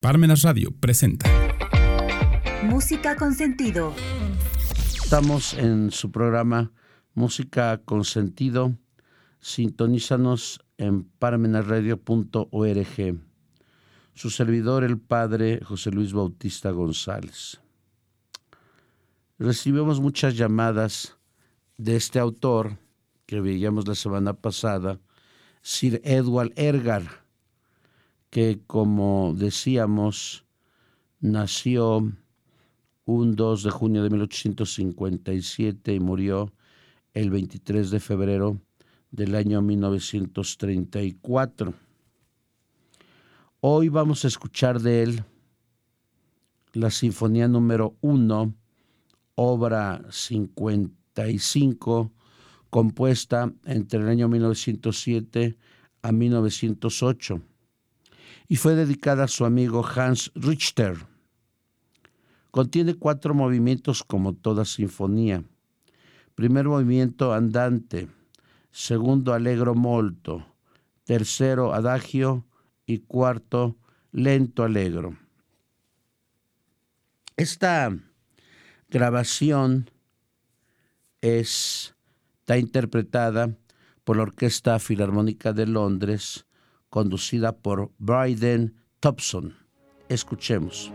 Parmenas Radio presenta Música con sentido. Estamos en su programa Música con sentido. Sintonízanos en parmenasradio.org. Su servidor, el padre José Luis Bautista González. Recibimos muchas llamadas de este autor que veíamos la semana pasada, Sir Edward Ergar que como decíamos, nació un 2 de junio de 1857 y murió el 23 de febrero del año 1934. Hoy vamos a escuchar de él la Sinfonía número 1, obra 55, compuesta entre el año 1907 a 1908 y fue dedicada a su amigo Hans Richter. Contiene cuatro movimientos como toda sinfonía. Primer movimiento andante, segundo allegro molto, tercero adagio y cuarto lento allegro. Esta grabación está interpretada por la Orquesta Filarmónica de Londres conducida por Bryden Thompson. Escuchemos.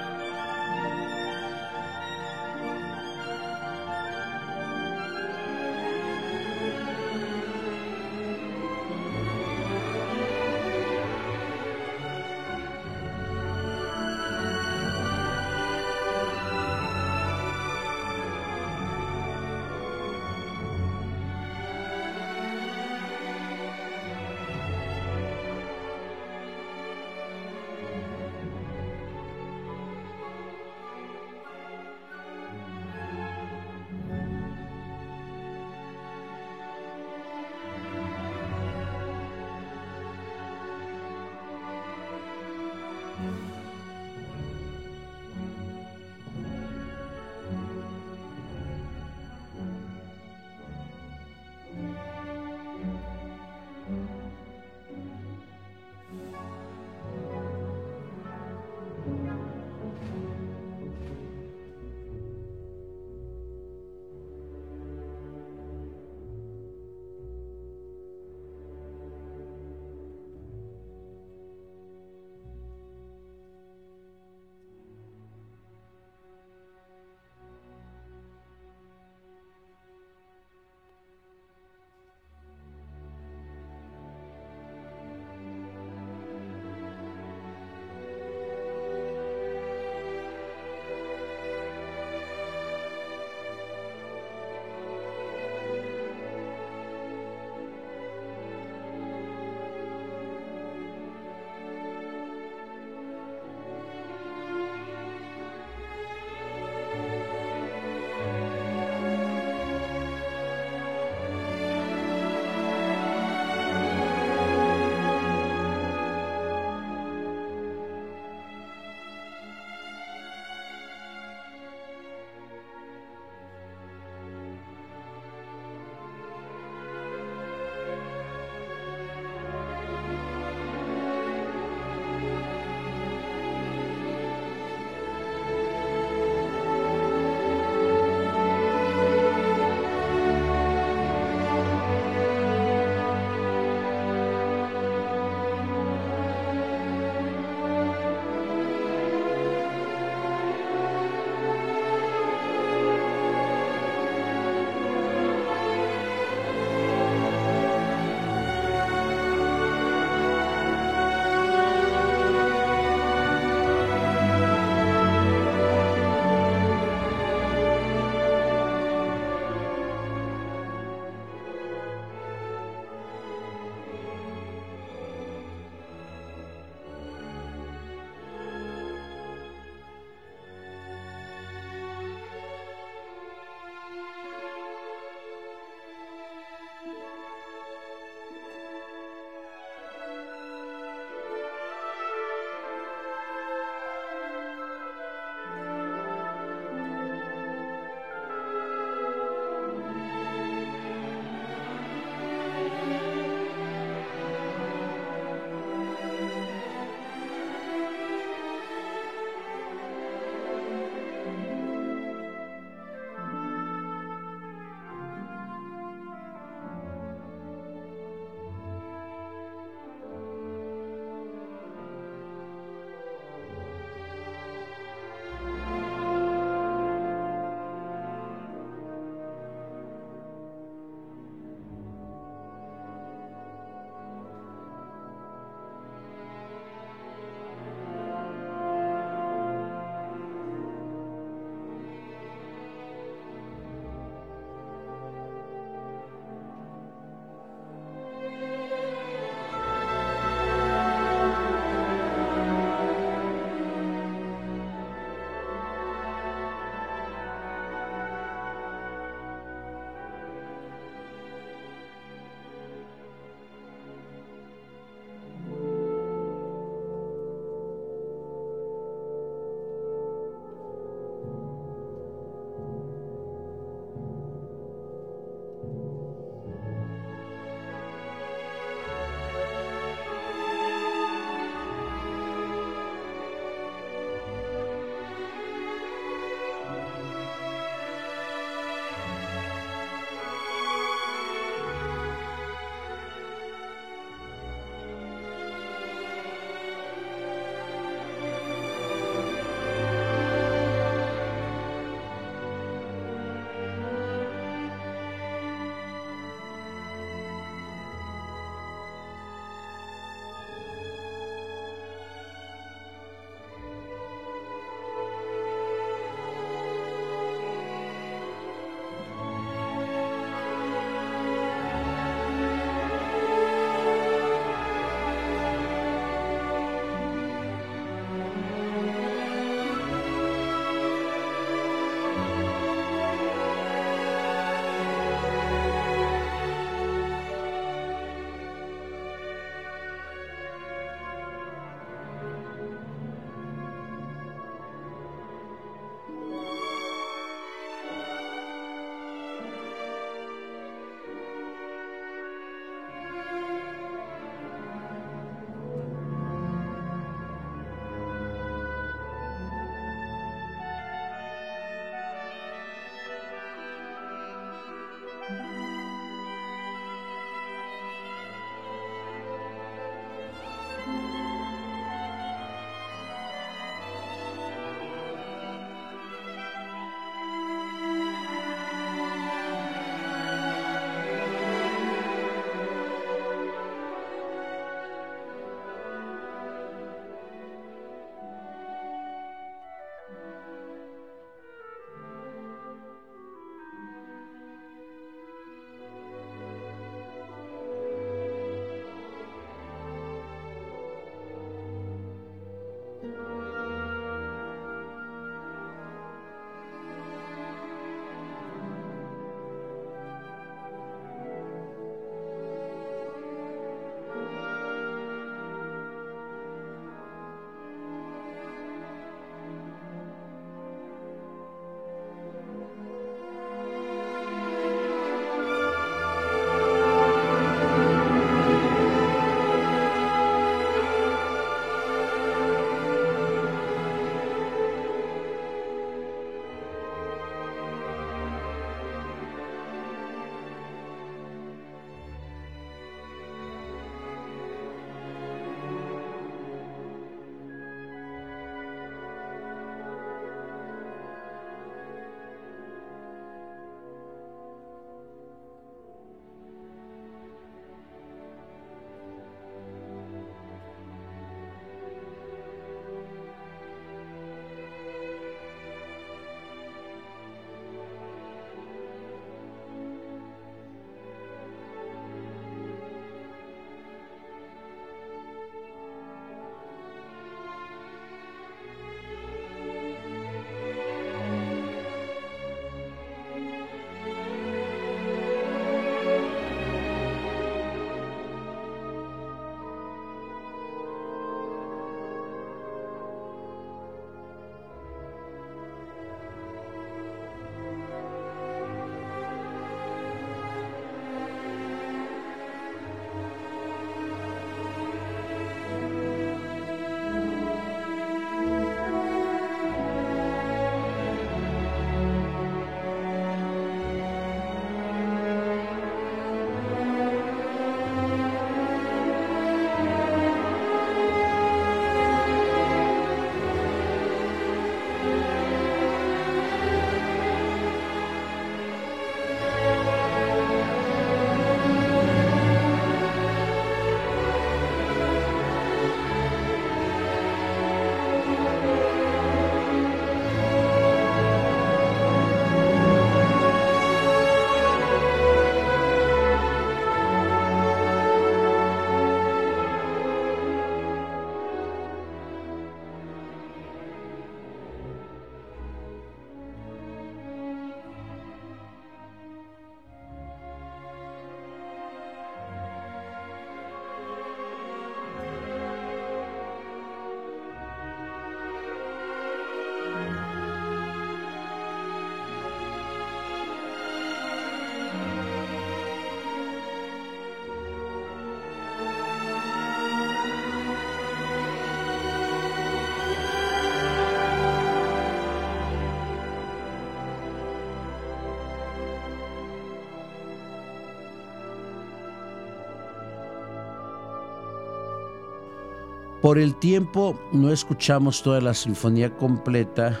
Por el tiempo no escuchamos toda la sinfonía completa,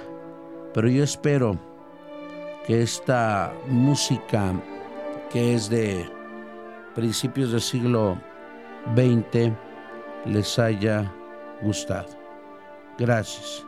pero yo espero que esta música que es de principios del siglo XX les haya gustado. Gracias.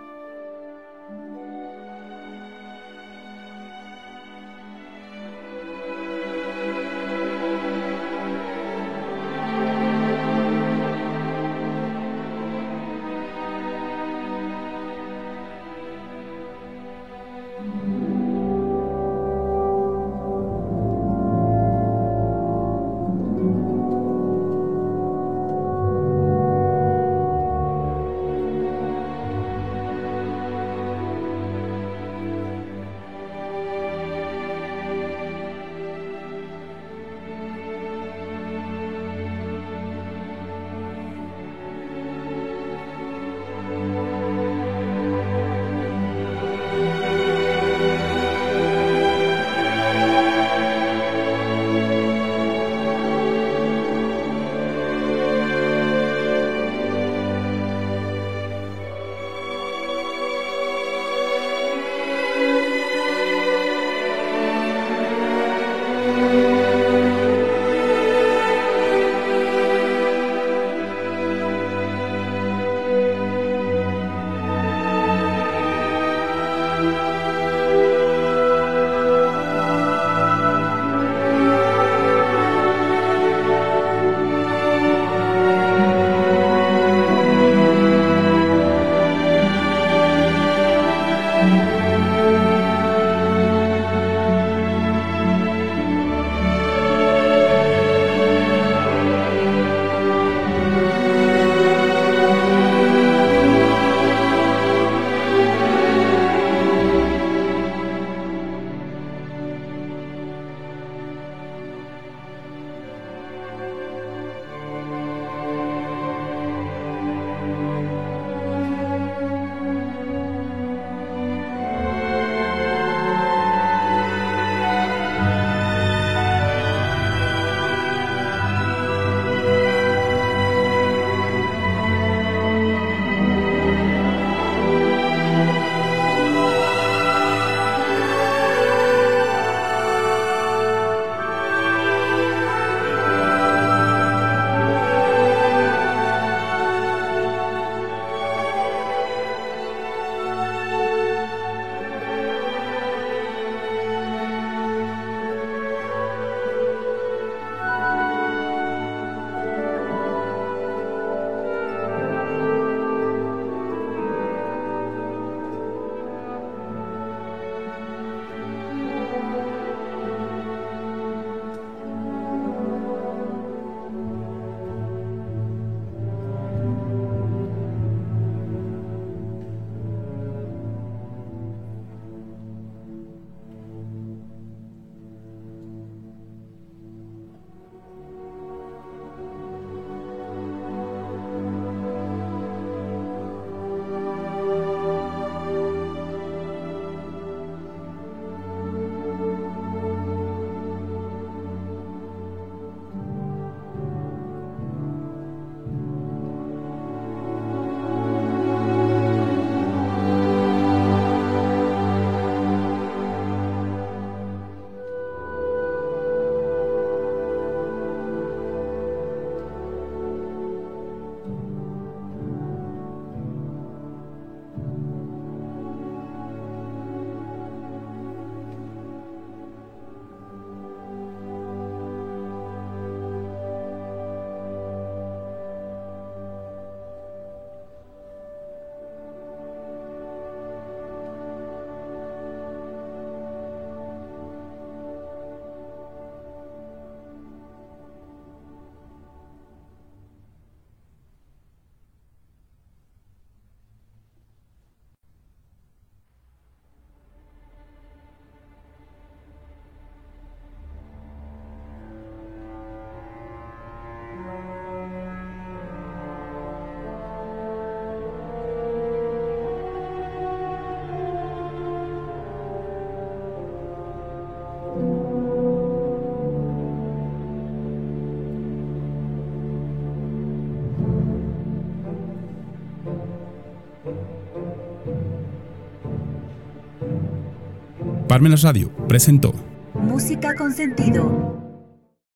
Parmenas Radio presentó Música con sentido.